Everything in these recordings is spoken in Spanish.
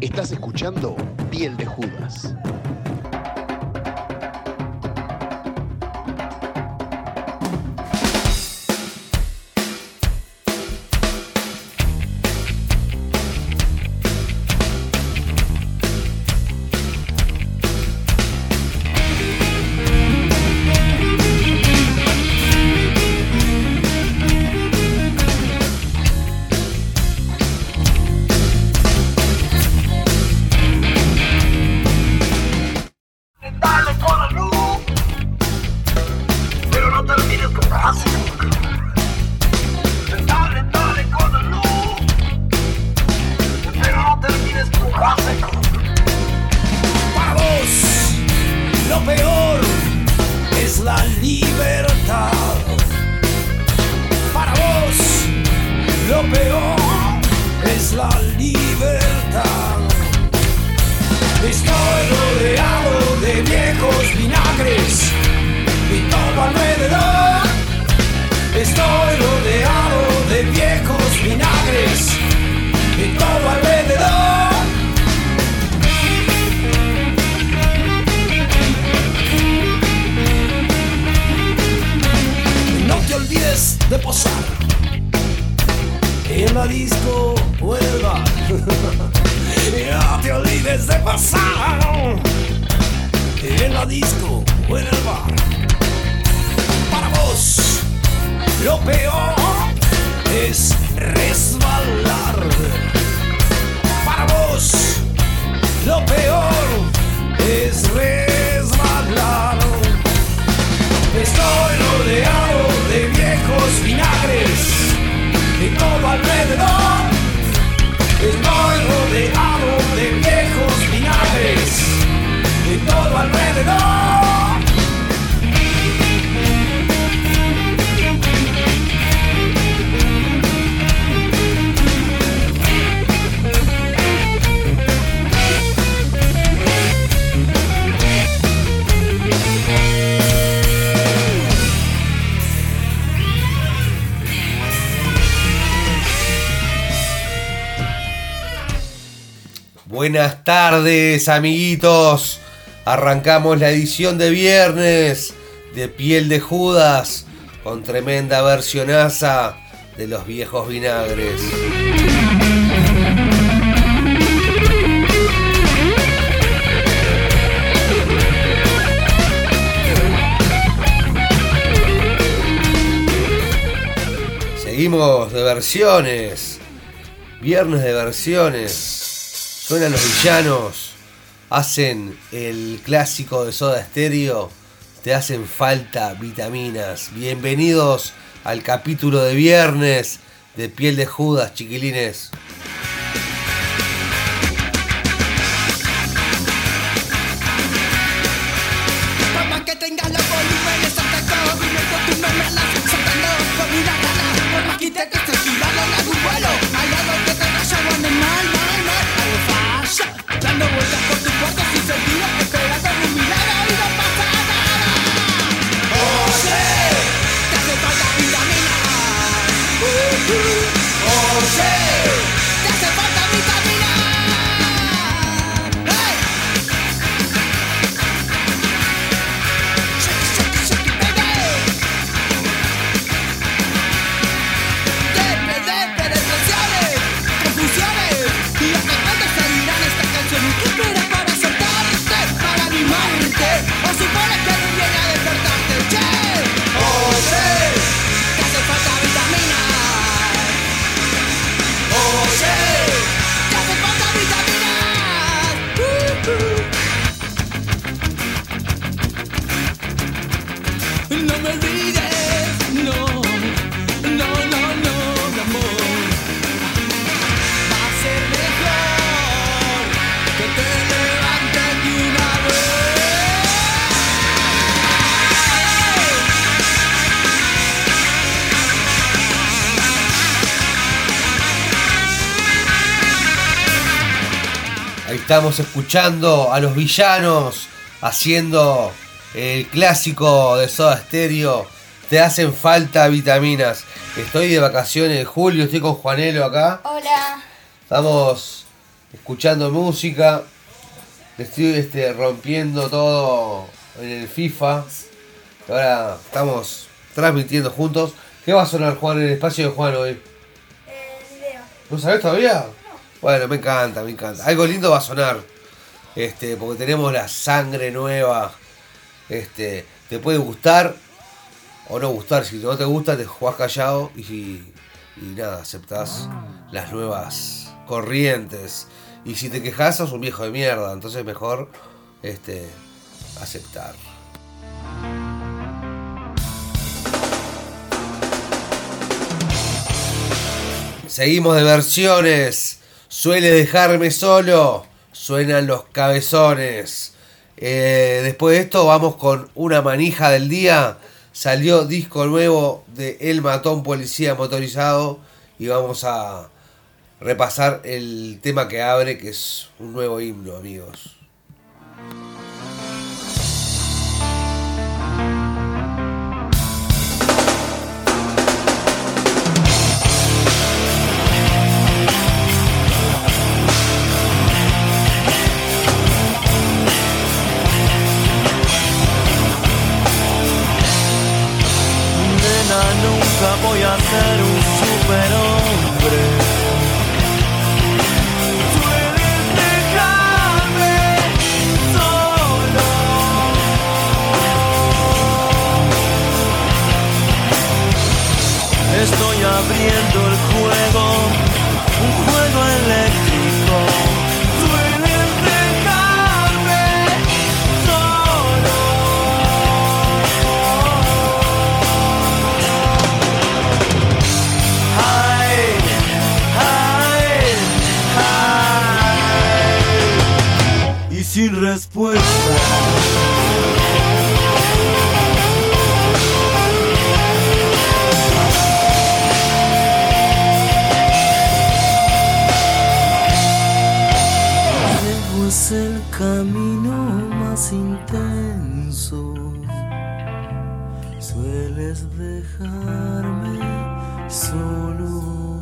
Estás escuchando Piel de Judas. Lo peor es resbalar. Estoy rodeado de viejos vinagres y todo alrededor. Estoy rodeado de viejos vinagres y todo alrededor. Buenas tardes, amiguitos. Arrancamos la edición de viernes de Piel de Judas con tremenda versionaza de los viejos vinagres. Seguimos de versiones. Viernes de versiones. Suenan los villanos, hacen el clásico de Soda estéreo, te hacen falta vitaminas. Bienvenidos al capítulo de viernes de Piel de Judas, chiquilines. Oh, or say? estamos escuchando a los villanos haciendo el clásico de Soda Stereo. Te hacen falta vitaminas. Estoy de vacaciones, Julio, estoy con Juanelo acá. Hola. Estamos escuchando música. Estoy este, rompiendo todo en el FIFA. Ahora estamos transmitiendo juntos. ¿Qué va a sonar Juan en el espacio de Juan hoy? Eh, video. ¿No sabés todavía? Bueno, me encanta, me encanta. Algo lindo va a sonar. Este, porque tenemos la sangre nueva. Este, te puede gustar o no gustar. Si no te gusta, te jugás callado y, y nada, aceptás las nuevas corrientes. Y si te quejas, sos un viejo de mierda. Entonces mejor este, aceptar. Seguimos de versiones. Suele dejarme solo. Suenan los cabezones. Eh, después de esto vamos con una manija del día. Salió disco nuevo de El Matón Policía Motorizado. Y vamos a repasar el tema que abre, que es un nuevo himno, amigos. Voy a ser un superhombre. Estoy abriendo respuesta. Es el camino más intenso. Sueles dejarme solo.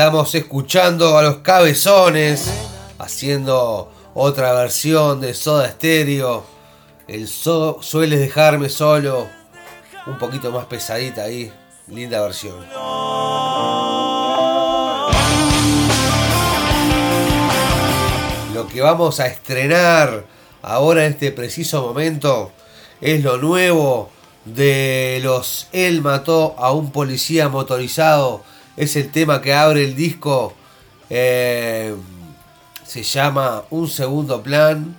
Estamos escuchando a los cabezones haciendo otra versión de Soda Stereo. El so sueles dejarme solo, un poquito más pesadita ahí, linda versión. Lo que vamos a estrenar ahora en este preciso momento es lo nuevo de los Él mató a un policía motorizado. Es el tema que abre el disco. eh, se llama Un segundo plan.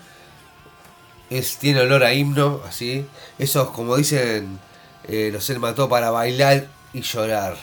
Es, tiene olor a himno, así. Eso es como dicen eh, los Él mató para bailar y llorar.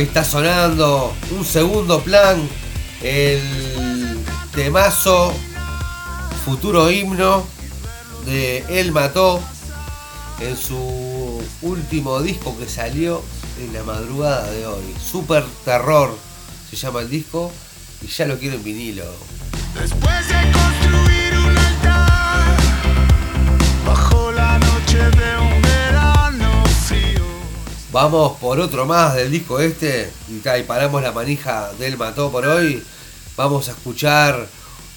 Está sonando un segundo plan, el temazo, futuro himno de Él Mató en su último disco que salió en la madrugada de hoy. Super Terror se llama el disco y ya lo quiero en vinilo. Después de construir Vamos por otro más del disco este y, paramos la manija del Mató por hoy. Vamos a escuchar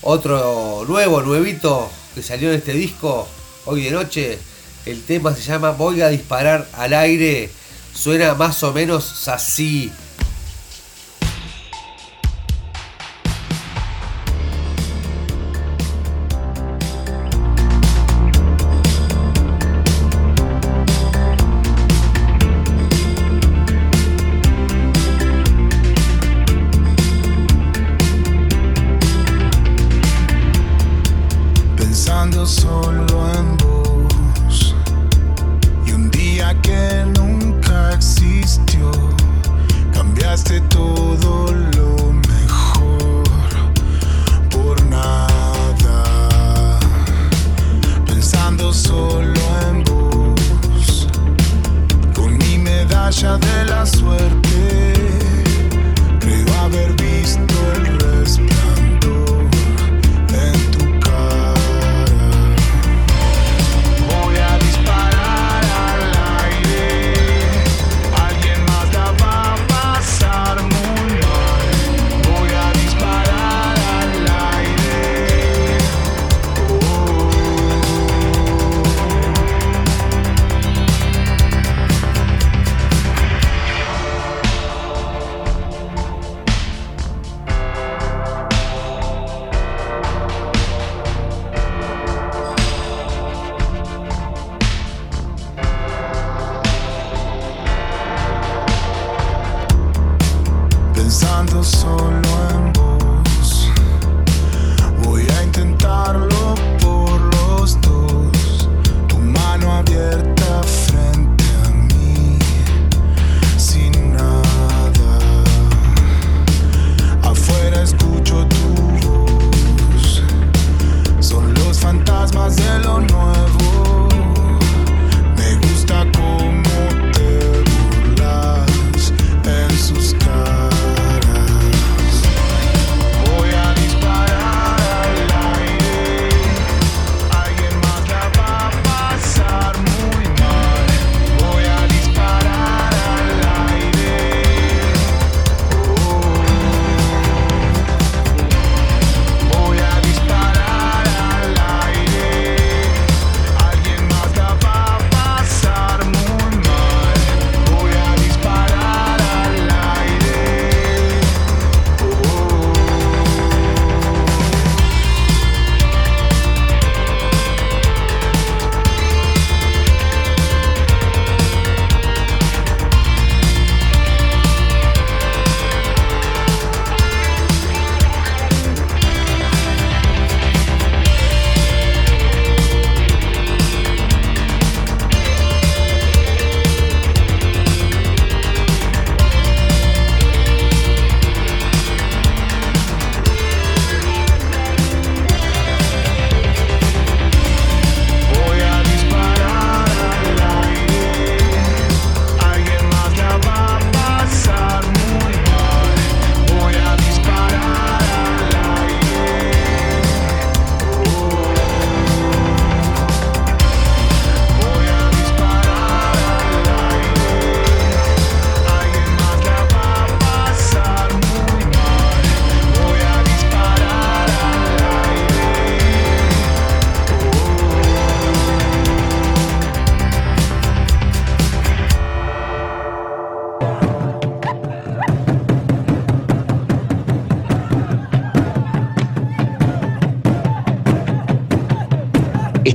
otro nuevo, nuevito que salió en este disco hoy de noche. El tema se llama Voy a disparar al aire. Suena más o menos así.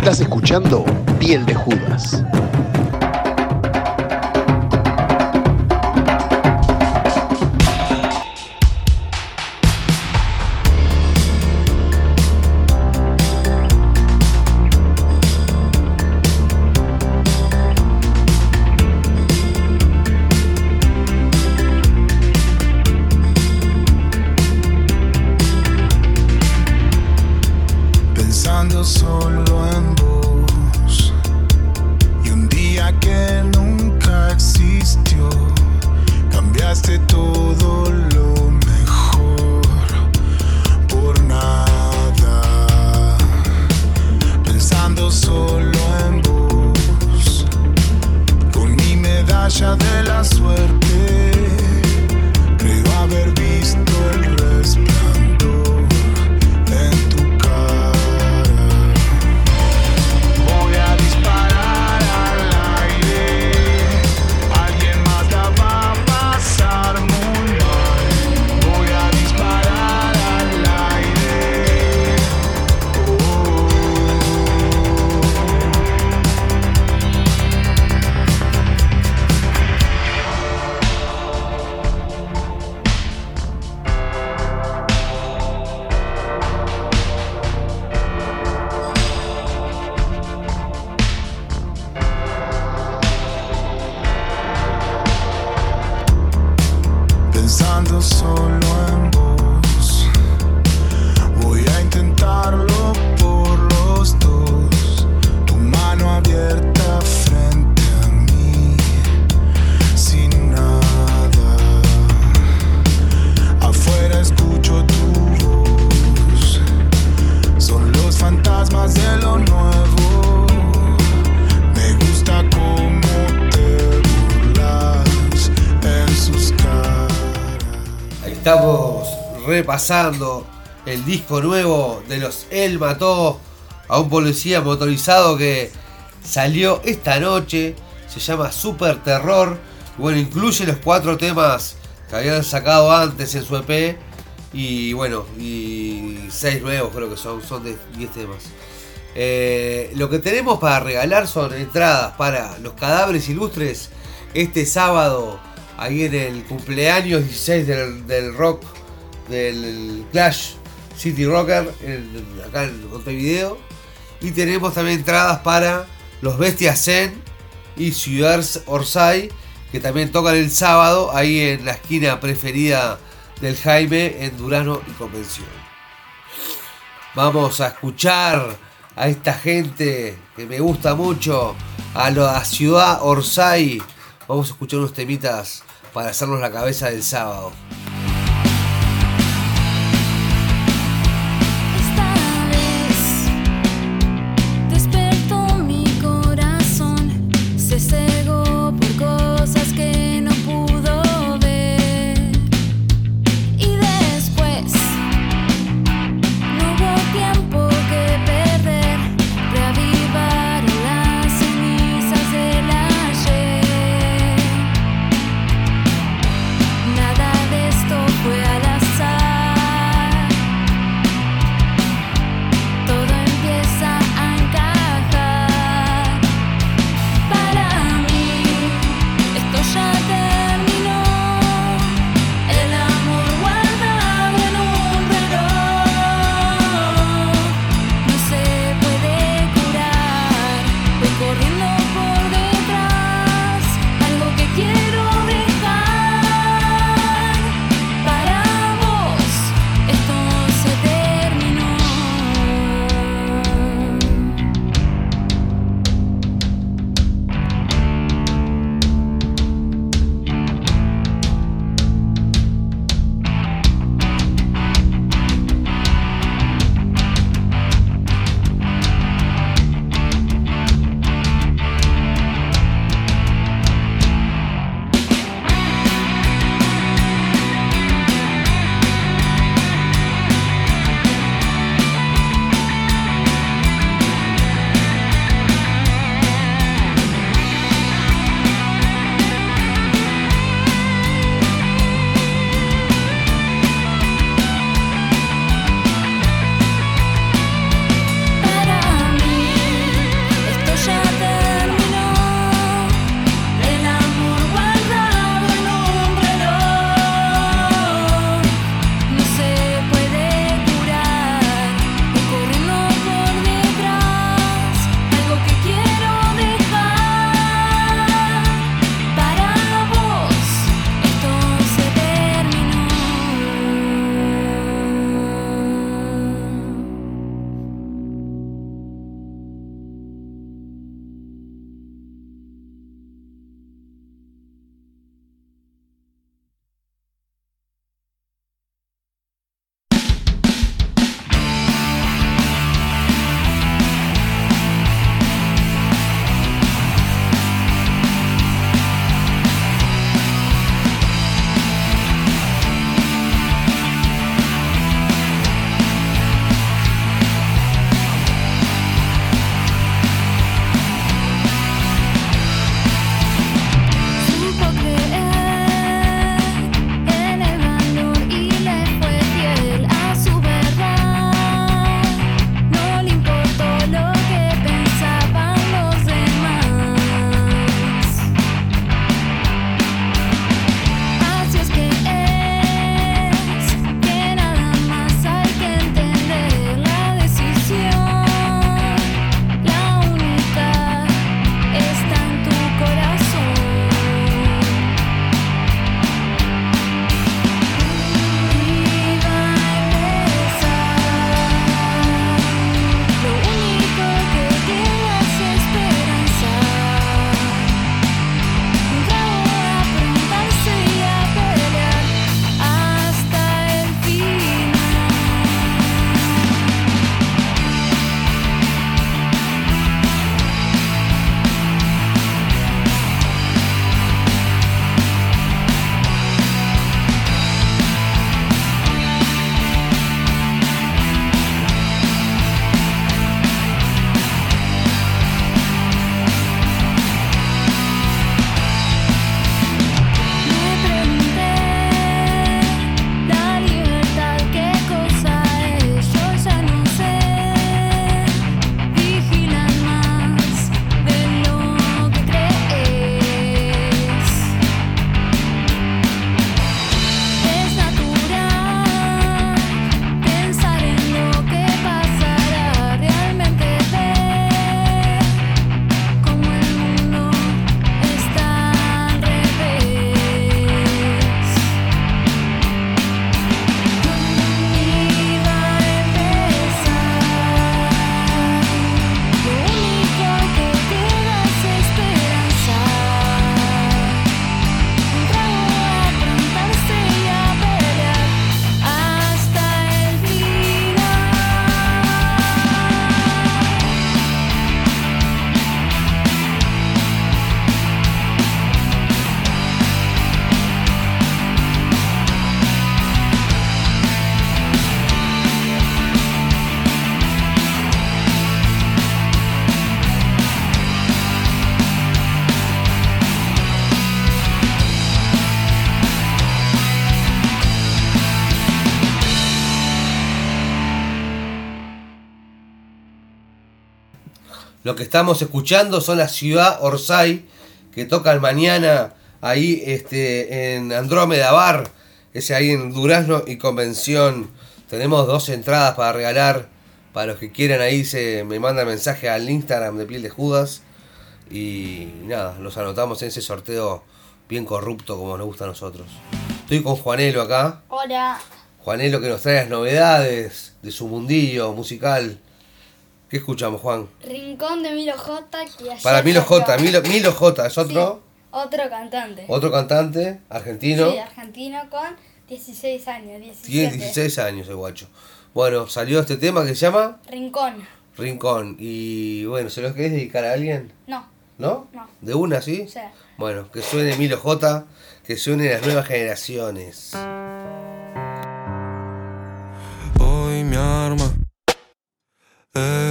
Estás escuchando Piel de Judas. Fantasmas de lo nuevo. Me gusta cómo te burlas en sus caras. Estamos repasando el disco nuevo de los Él mató a un policía motorizado que salió esta noche. Se llama Super Terror. Bueno, incluye los cuatro temas que habían sacado antes en su EP. Y bueno, y seis nuevos creo que son, son de 10 temas. Eh, lo que tenemos para regalar son entradas para los cadáveres ilustres este sábado, ahí en el cumpleaños 16 del, del rock, del Clash City Rocker, en- acá en Montevideo. Y tenemos también entradas para los Bestias Zen y Ciudad Orsay, que también tocan el sábado, ahí en la esquina preferida del Jaime, en Durano y Convención. Vamos a escuchar a esta gente que me gusta mucho, a la ciudad Orsay. Vamos a escuchar unos temitas para hacernos la cabeza del sábado. Estamos escuchando son la ciudad Orsay, que tocan mañana ahí este, en Andrómeda Bar, ese ahí en Durazno y Convención. Tenemos dos entradas para regalar. Para los que quieran ahí se me manda mensaje al Instagram de Piel de Judas. Y nada, los anotamos en ese sorteo bien corrupto como nos gusta a nosotros. Estoy con Juanelo acá. Hola. Juanelo que nos trae las novedades de su mundillo musical. ¿Qué escuchamos, Juan? Rincón de Milo J. Que Para Milo. J. Milo, Milo J. es otro, Sí, otro cantante. otro cantante argentino. Sí, argentino con 16 años. 17. Tiene 16 años el guacho. Bueno, salió este tema que se llama Rincón. Rincón. Y bueno, ¿se lo querés dedicar a alguien? No. ¿No? No. ¿De una, sí? Sea, Bueno, que suene Milo J. Que suene las nuevas generaciones. Hoy mi arma es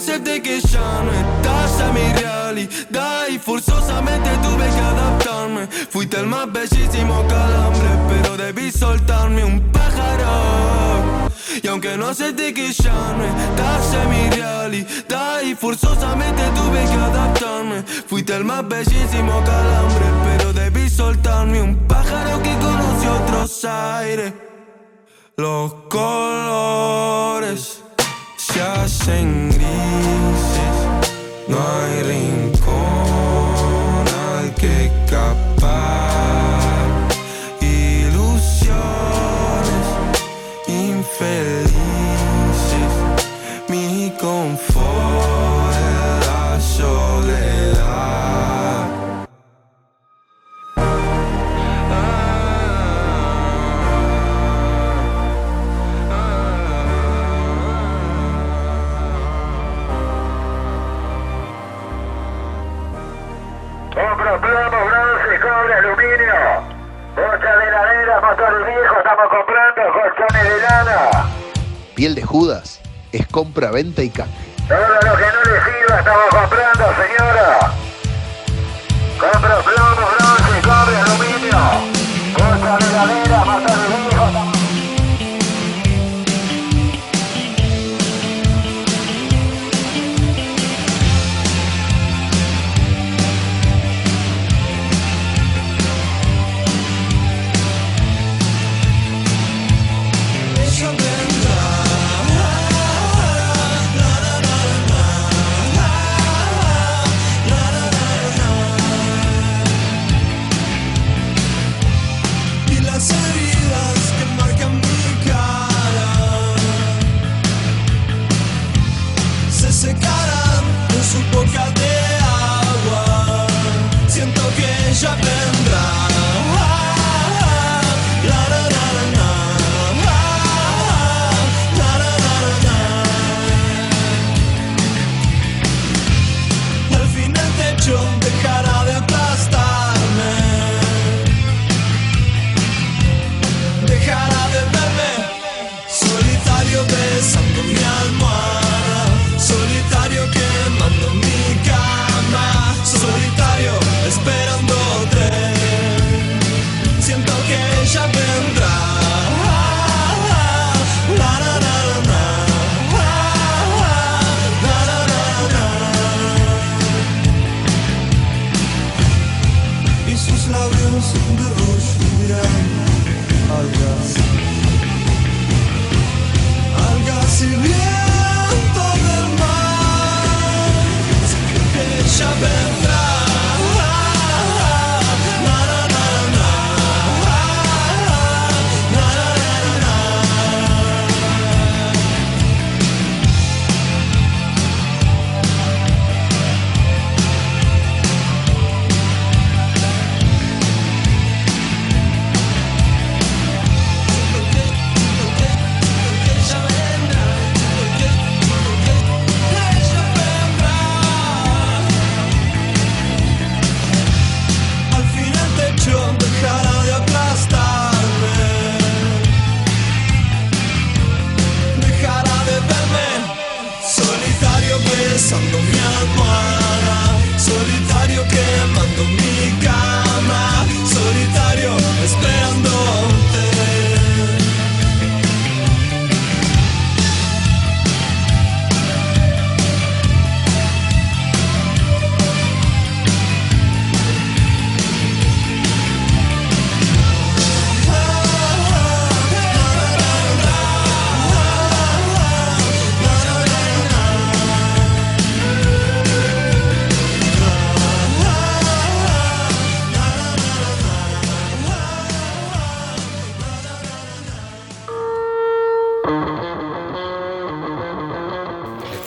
Acepte que ya no estás en mi realidad. Y forzosamente tuve que adaptarme. Fuiste el más bellísimo calambre Pero debí soltarme un pájaro. Y aunque no acepte que ya no en mi realidad Y forzosamente tuve que adaptarme. Fuiste el más bellísimo calambre Pero debí soltarme un pájaro que conoció otros aires. Los colores se hacen grises. No es compra, venta y canje.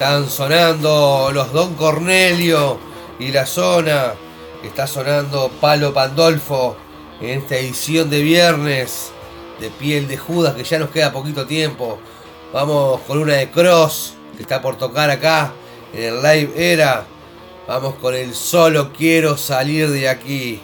Están sonando los Don Cornelio y la zona. Está sonando Palo Pandolfo en esta edición de viernes de piel de Judas que ya nos queda poquito tiempo. Vamos con una de Cross que está por tocar acá en el live era. Vamos con el solo quiero salir de aquí.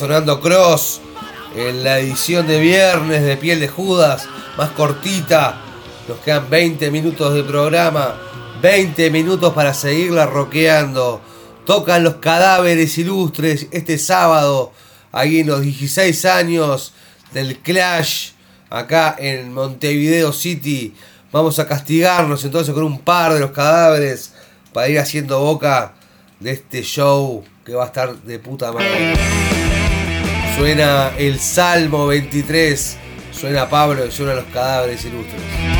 Sonando Cross en la edición de viernes de Piel de Judas, más cortita. Nos quedan 20 minutos de programa, 20 minutos para seguirla rockeando. Tocan los cadáveres ilustres este sábado, ahí en los 16 años del Clash, acá en Montevideo City. Vamos a castigarnos entonces con un par de los cadáveres para ir haciendo boca de este show que va a estar de puta madre. Suena el Salmo 23, suena Pablo y suena los cadáveres ilustres.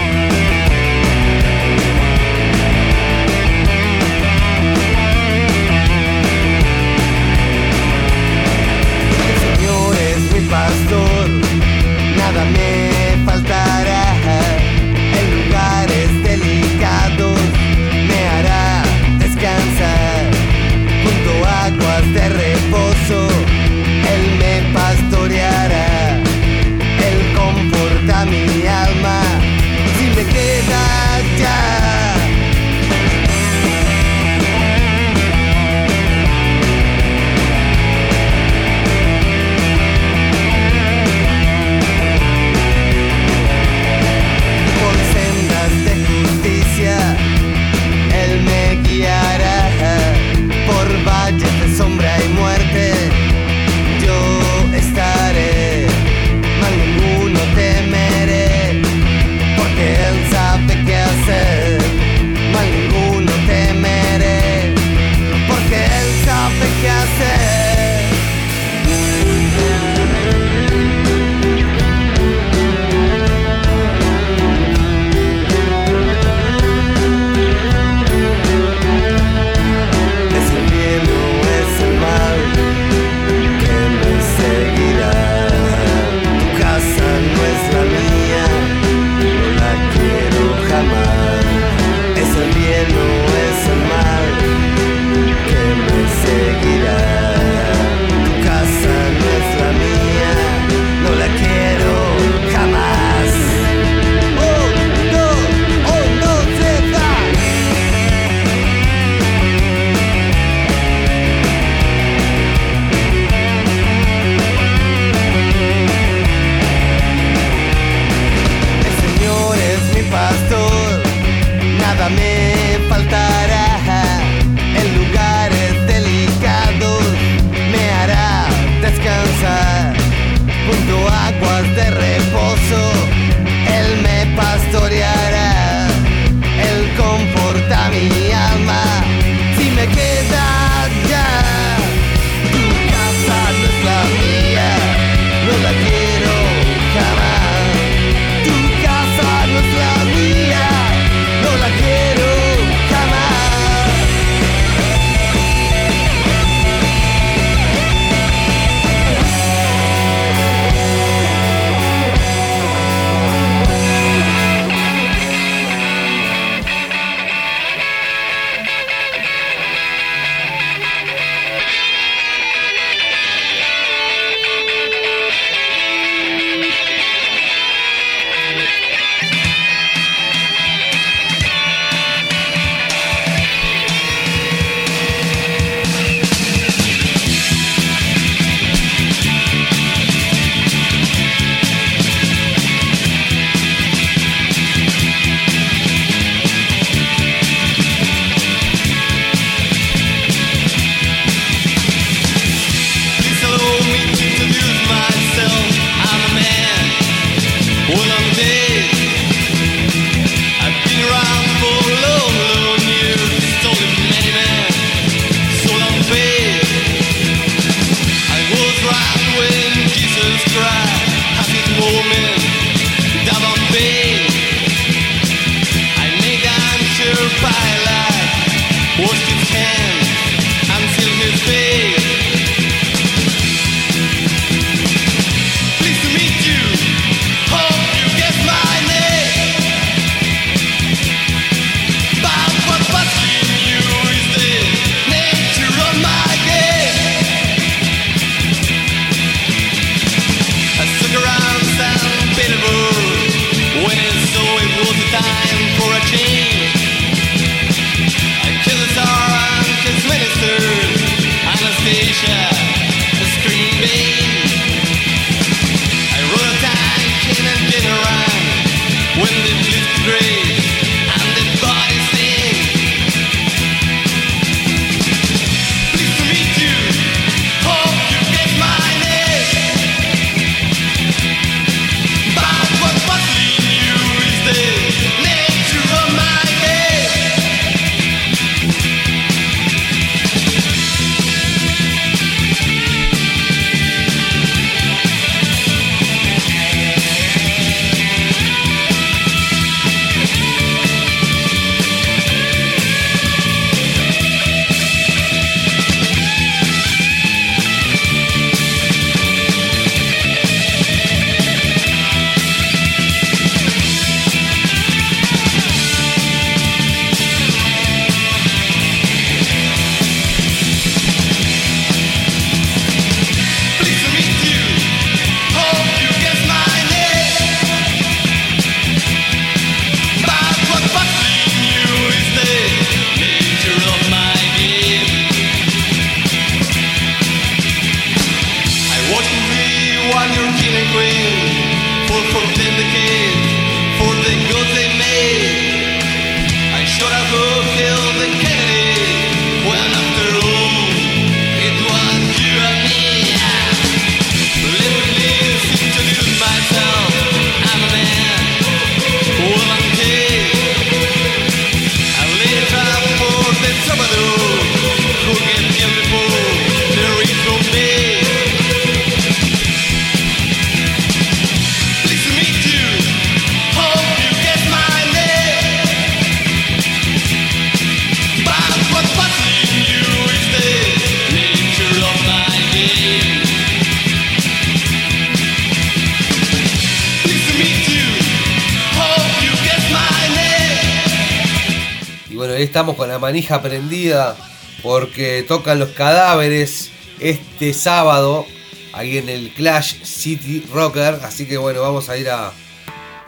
Manija prendida porque tocan los cadáveres este sábado ahí en el Clash City Rocker. Así que bueno, vamos a ir a,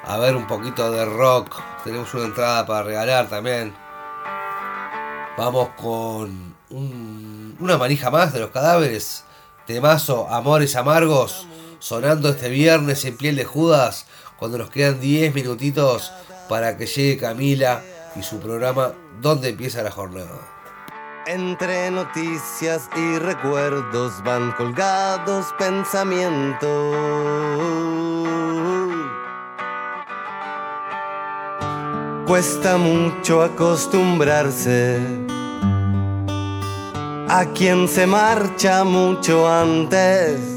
a ver un poquito de rock. Tenemos una entrada para regalar también. Vamos con un- una manija más de los cadáveres. Temazo, Amores Amargos, sonando este viernes en piel de Judas, cuando nos quedan 10 minutitos para que llegue Camila y su programa Donde empieza la jornada. Entre noticias y recuerdos van colgados pensamientos. Cuesta mucho acostumbrarse a quien se marcha mucho antes.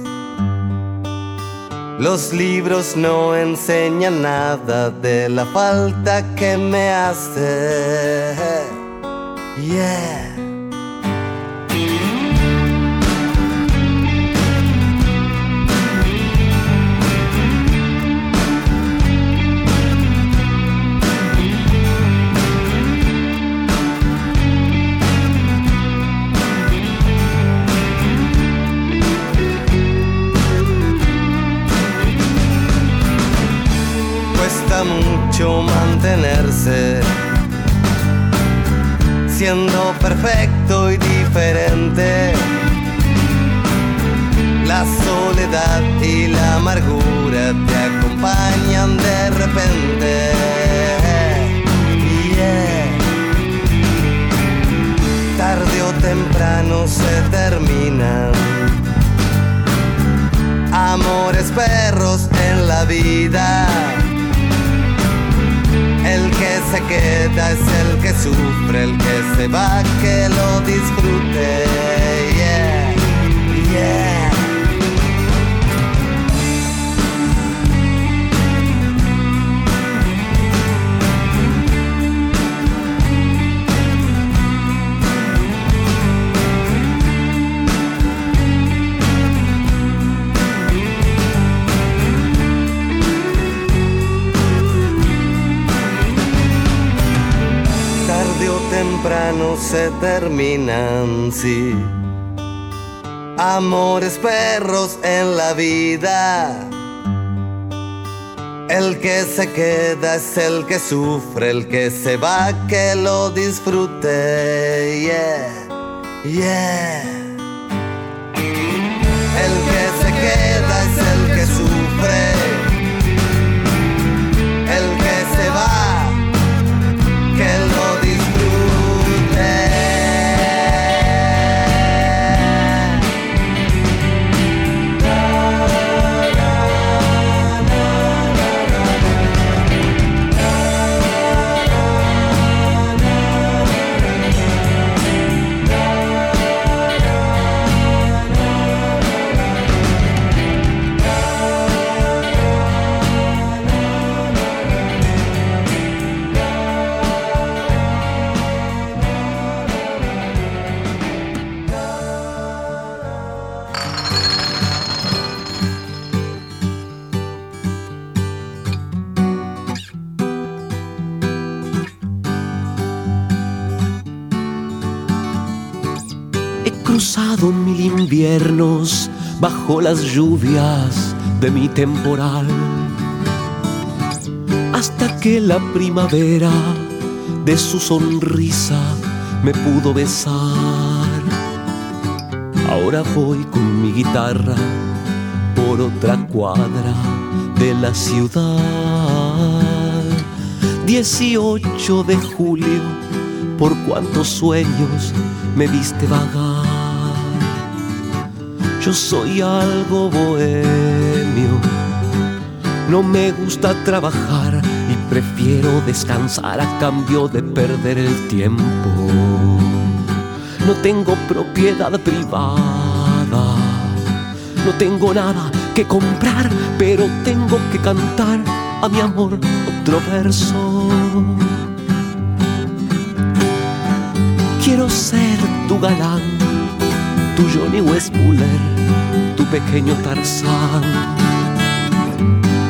Los libros no enseñan nada de la falta que me hace. Yeah. Siendo perfecto y diferente. La soledad y la amargura te acompañan de repente. Tarde o temprano se terminan. Amores perros en la vida. Queda es el que sufre, el que se va que lo disfrute. Temprano se terminan, sí. Amores perros en la vida. El que se queda es el que sufre, el que se va que lo disfrute. Yeah, yeah. Cruzado mil inviernos bajo las lluvias de mi temporal. Hasta que la primavera de su sonrisa me pudo besar. Ahora voy con mi guitarra por otra cuadra de la ciudad. 18 de julio, por cuántos sueños me viste vagar. Yo soy algo bohemio, no me gusta trabajar y prefiero descansar a cambio de perder el tiempo. No tengo propiedad privada, no tengo nada que comprar, pero tengo que cantar a mi amor otro verso. Quiero ser tu galán, tu Johnny Westmuller, tu pequeño Tarzán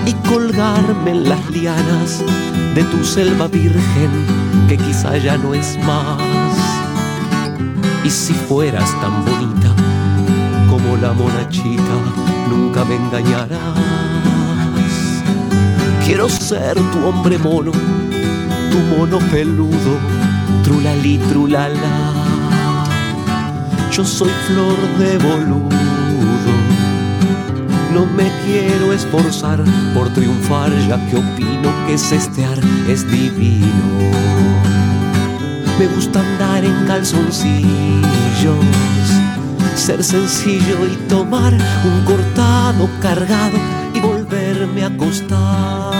y colgarme en las lianas de tu selva virgen que quizá ya no es más. Y si fueras tan bonita como la monachita, nunca me engañarás. Quiero ser tu hombre mono, tu mono peludo, trulali trulala. Yo soy flor de boludo, no me quiero esforzar por triunfar, ya que opino que cestear es divino. Me gusta andar en calzoncillos, ser sencillo y tomar un cortado cargado y volverme a acostar.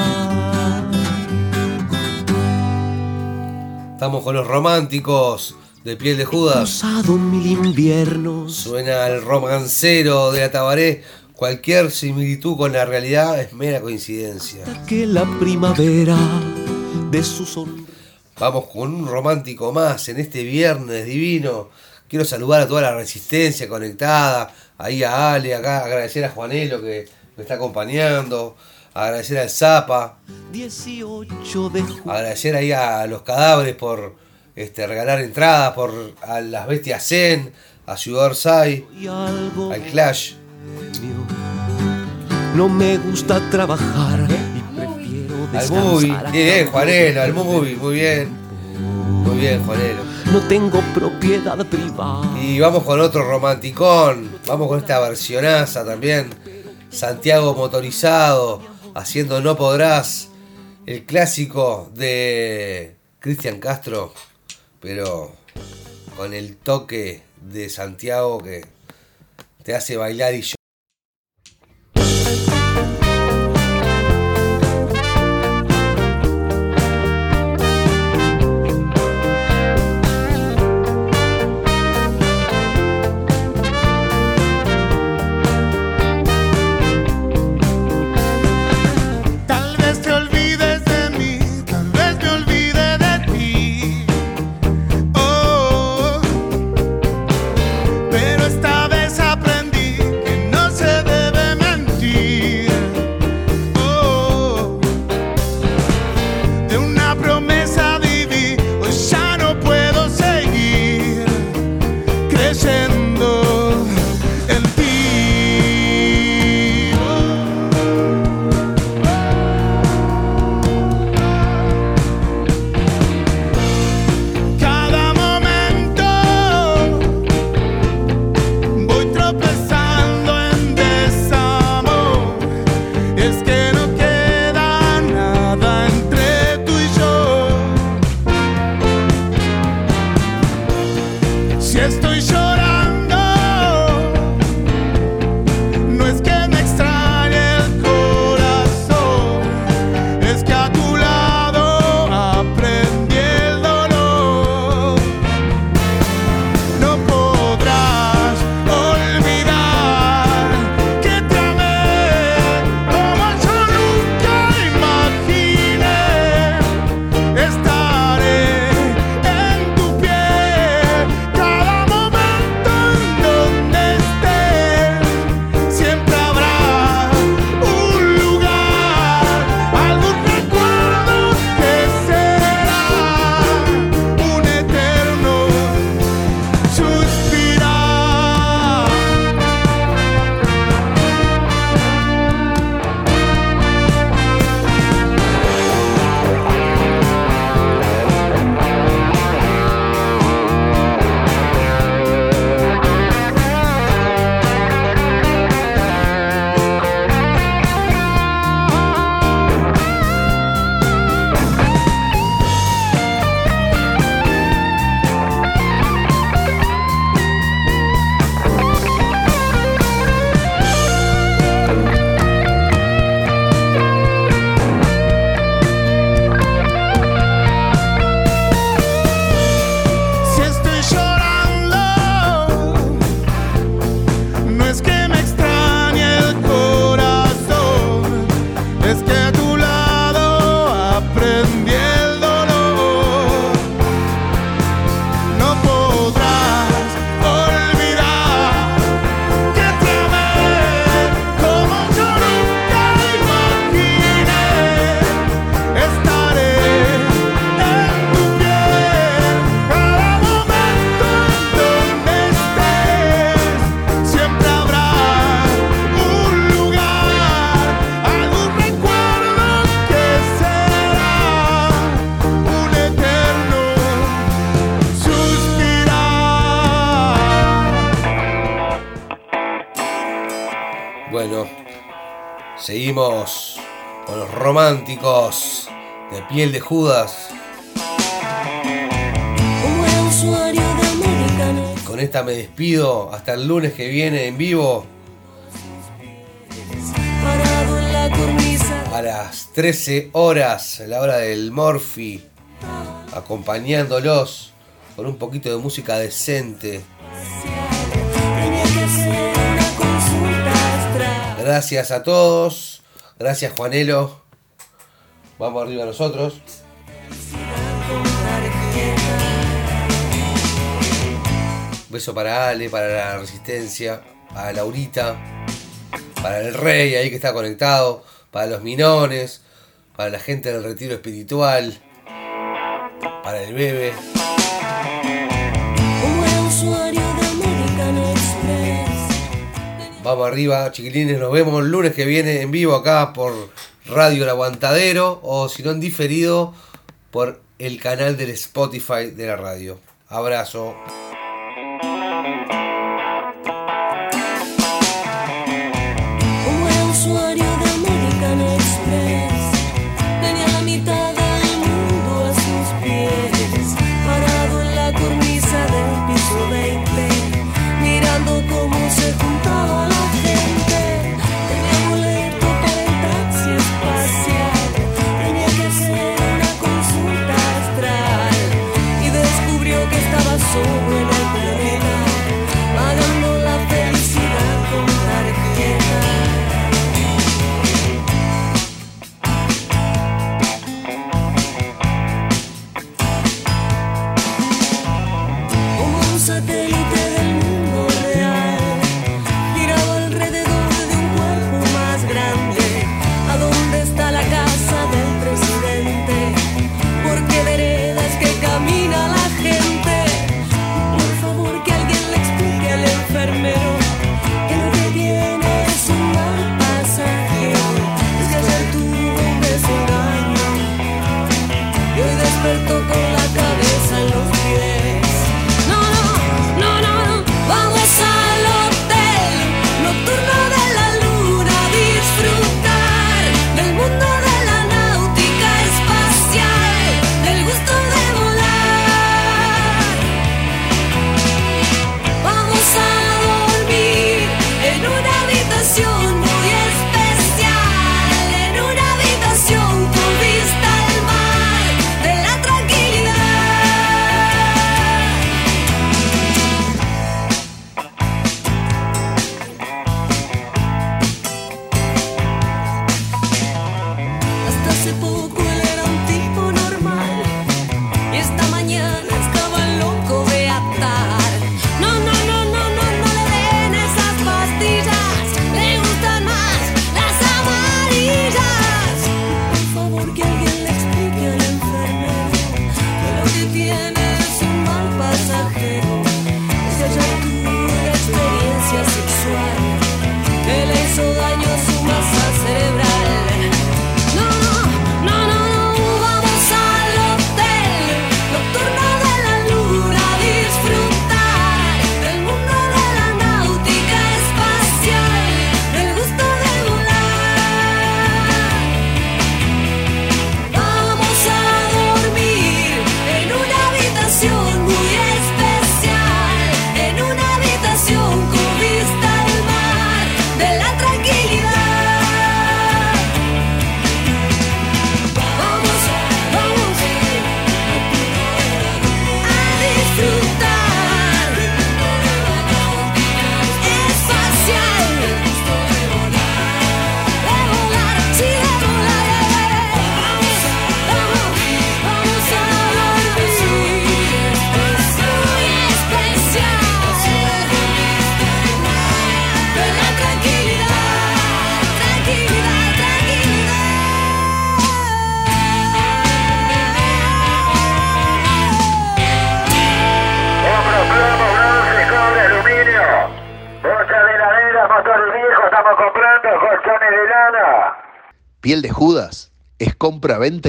Estamos con los románticos de piel de Judas. Cruzado mil inviernos, Suena el romancero de Atabaré. Cualquier similitud con la realidad es mera coincidencia. que la primavera de su Vamos con un romántico más en este viernes divino. Quiero saludar a toda la resistencia conectada. Ahí a Ale, acá agradecer a Juanelo que me está acompañando. Agradecer al Zapa. 18 de julio. Agradecer ahí a los cadáveres por este, regalar entradas, por a las bestias Zen, a Ciudad Orsay, al Clash. No me gusta trabajar y prefiero Al Movie. descansar. Bien, Juanelo, al Movie, muy bien. Muy bien, Juanelo. No tengo propiedad privada. Y vamos con otro romanticón. Vamos con esta versionaza también. Santiago motorizado, haciendo No Podrás. El clásico de Cristian Castro, pero con el toque de Santiago que te hace bailar y yo. piel de Judas. Con esta me despido hasta el lunes que viene en vivo. A las 13 horas, la hora del Morphy, acompañándolos con un poquito de música decente. Gracias a todos, gracias Juanelo. Vamos arriba nosotros. Beso para Ale, para la Resistencia, para Laurita, para el Rey ahí que está conectado, para los Minones, para la gente del Retiro Espiritual, para el Bebe. Vamos arriba, chiquilines, nos vemos el lunes que viene en vivo acá por Radio El Aguantadero o si no han diferido por el canal del Spotify de la radio. Abrazo.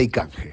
y.